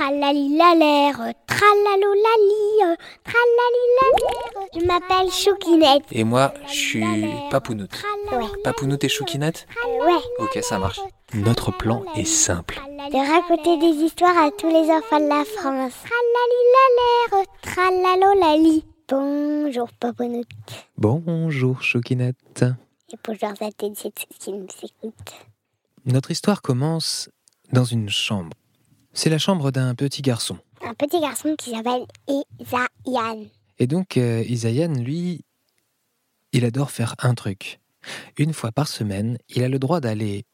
Tralalilalère, tralalolali, tralalilalère. Je m'appelle Choukinette. Et moi, je suis Papounoute. Ouais. Papounoute et Choukinette Ouais. Ok, ça marche. Notre plan est simple. De raconter des histoires à tous les enfants de la France. Tralalilalère, tralalolali. Bonjour Papounoute. Bonjour Choukinette. Et bonjour à tous ceux qui nous écoutent. Notre histoire commence dans une chambre. C'est la chambre d'un petit garçon. Un petit garçon qui s'appelle Isaïan. Et donc, euh, Isaïan, lui, il adore faire un truc. Une fois par semaine, il a le droit d'aller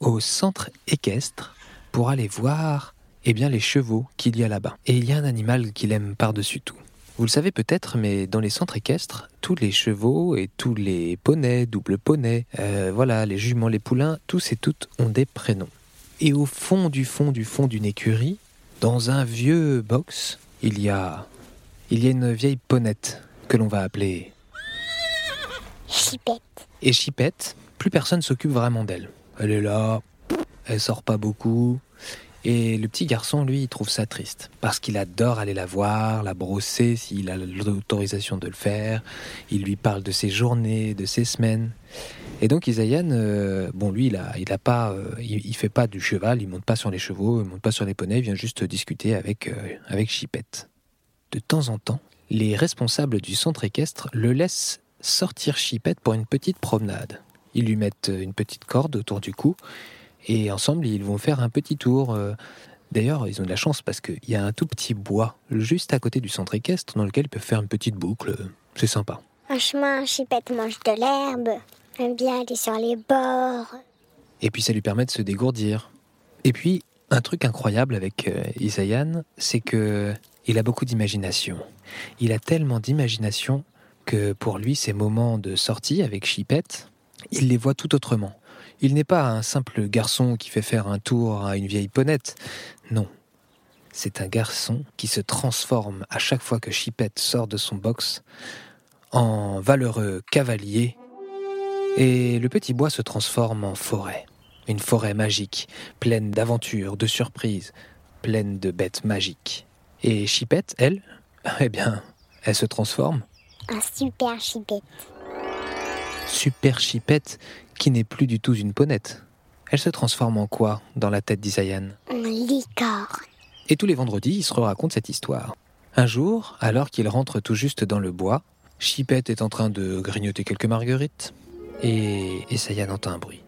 au centre équestre pour aller voir eh bien, les chevaux qu'il y a là-bas. Et il y a un animal qu'il aime par-dessus tout. Vous le savez peut-être, mais dans les centres équestres, tous les chevaux et tous les poneys, double poney, euh, voilà, les juments, les poulains, tous et toutes ont des prénoms. Et au fond du fond du fond d'une écurie, dans un vieux box, il y a, il y a une vieille ponette que l'on va appeler Chipette. et Chipette, plus personne s'occupe vraiment d'elle. Elle est là, elle sort pas beaucoup. Et le petit garçon, lui, il trouve ça triste. Parce qu'il adore aller la voir, la brosser s'il a l'autorisation de le faire. Il lui parle de ses journées, de ses semaines. Et donc Isaïan, euh, bon lui, il a, il a pas, euh, il, fait pas du cheval, il monte pas sur les chevaux, il monte pas sur les poneys, il vient juste discuter avec, euh, avec Chipette. De temps en temps, les responsables du centre équestre le laissent sortir Chipette pour une petite promenade. Ils lui mettent une petite corde autour du cou et ensemble ils vont faire un petit tour. euh. D'ailleurs, ils ont de la chance parce qu'il y a un tout petit bois juste à côté du centre équestre dans lequel ils peuvent faire une petite boucle. C'est sympa. Un chemin, Chipette mange de l'herbe. Aime bien aller sur les bords. Et puis ça lui permet de se dégourdir. Et puis, un truc incroyable avec euh, Isaïan, c'est que il a beaucoup d'imagination. Il a tellement d'imagination que pour lui, ces moments de sortie avec Chipette, il les voit tout autrement. Il n'est pas un simple garçon qui fait faire un tour à une vieille ponette. Non. C'est un garçon qui se transforme à chaque fois que Chipette sort de son box en valeureux cavalier et le petit bois se transforme en forêt. Une forêt magique, pleine d'aventures, de surprises, pleine de bêtes magiques. Et Chipette, elle, eh bien, elle se transforme. Un super Chipette. Super Chipette, qui n'est plus du tout une ponette. Elle se transforme en quoi dans la tête d'Isaïan? Un licorne. Et tous les vendredis, il se raconte cette histoire. Un jour, alors qu'il rentre tout juste dans le bois, Chipette est en train de grignoter quelques marguerites. Et Isaïan entend un bruit.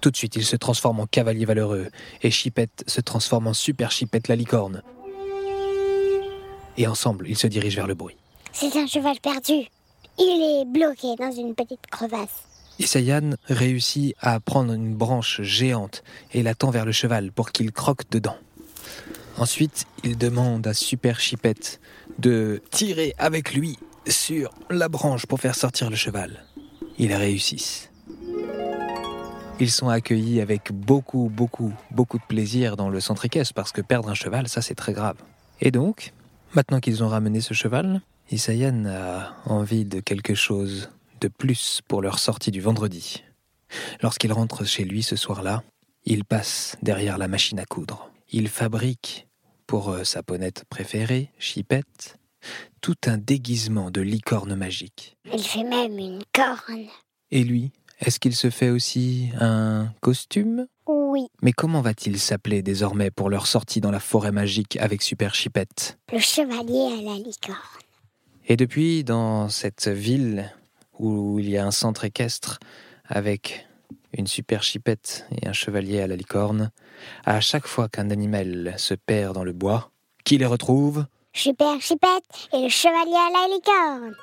Tout de suite, il se transforme en cavalier valeureux et Chipette se transforme en super Chipette la licorne. Et ensemble, ils se dirigent vers le bruit. C'est un cheval perdu. Il est bloqué dans une petite crevasse. Isaïan réussit à prendre une branche géante et la tend vers le cheval pour qu'il croque dedans. Ensuite, il demande à Super Chipette de tirer avec lui sur la branche pour faire sortir le cheval. Ils réussissent. Ils sont accueillis avec beaucoup, beaucoup, beaucoup de plaisir dans le centre parce que perdre un cheval, ça c'est très grave. Et donc, maintenant qu'ils ont ramené ce cheval, Isaïan a envie de quelque chose de plus pour leur sortie du vendredi. Lorsqu'il rentre chez lui ce soir-là, il passe derrière la machine à coudre. Il fabrique, pour euh, sa ponette préférée, Chipette, tout un déguisement de licorne magique. Il fait même une corne. Et lui, est-ce qu'il se fait aussi un costume? Oui, Mais comment va-t-il s'appeler désormais pour leur sortie dans la forêt magique avec Super Chipette? Le chevalier à la licorne. Et depuis, dans cette ville où il y a un centre équestre avec une super chipette et un chevalier à la licorne, à chaque fois qu'un animal se perd dans le bois, qui les retrouve? Super Chipette et le chevalier à la licorne.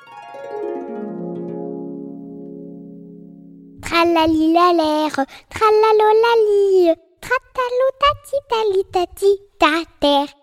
Tralalolali, tratalo tati tali tati, ta terre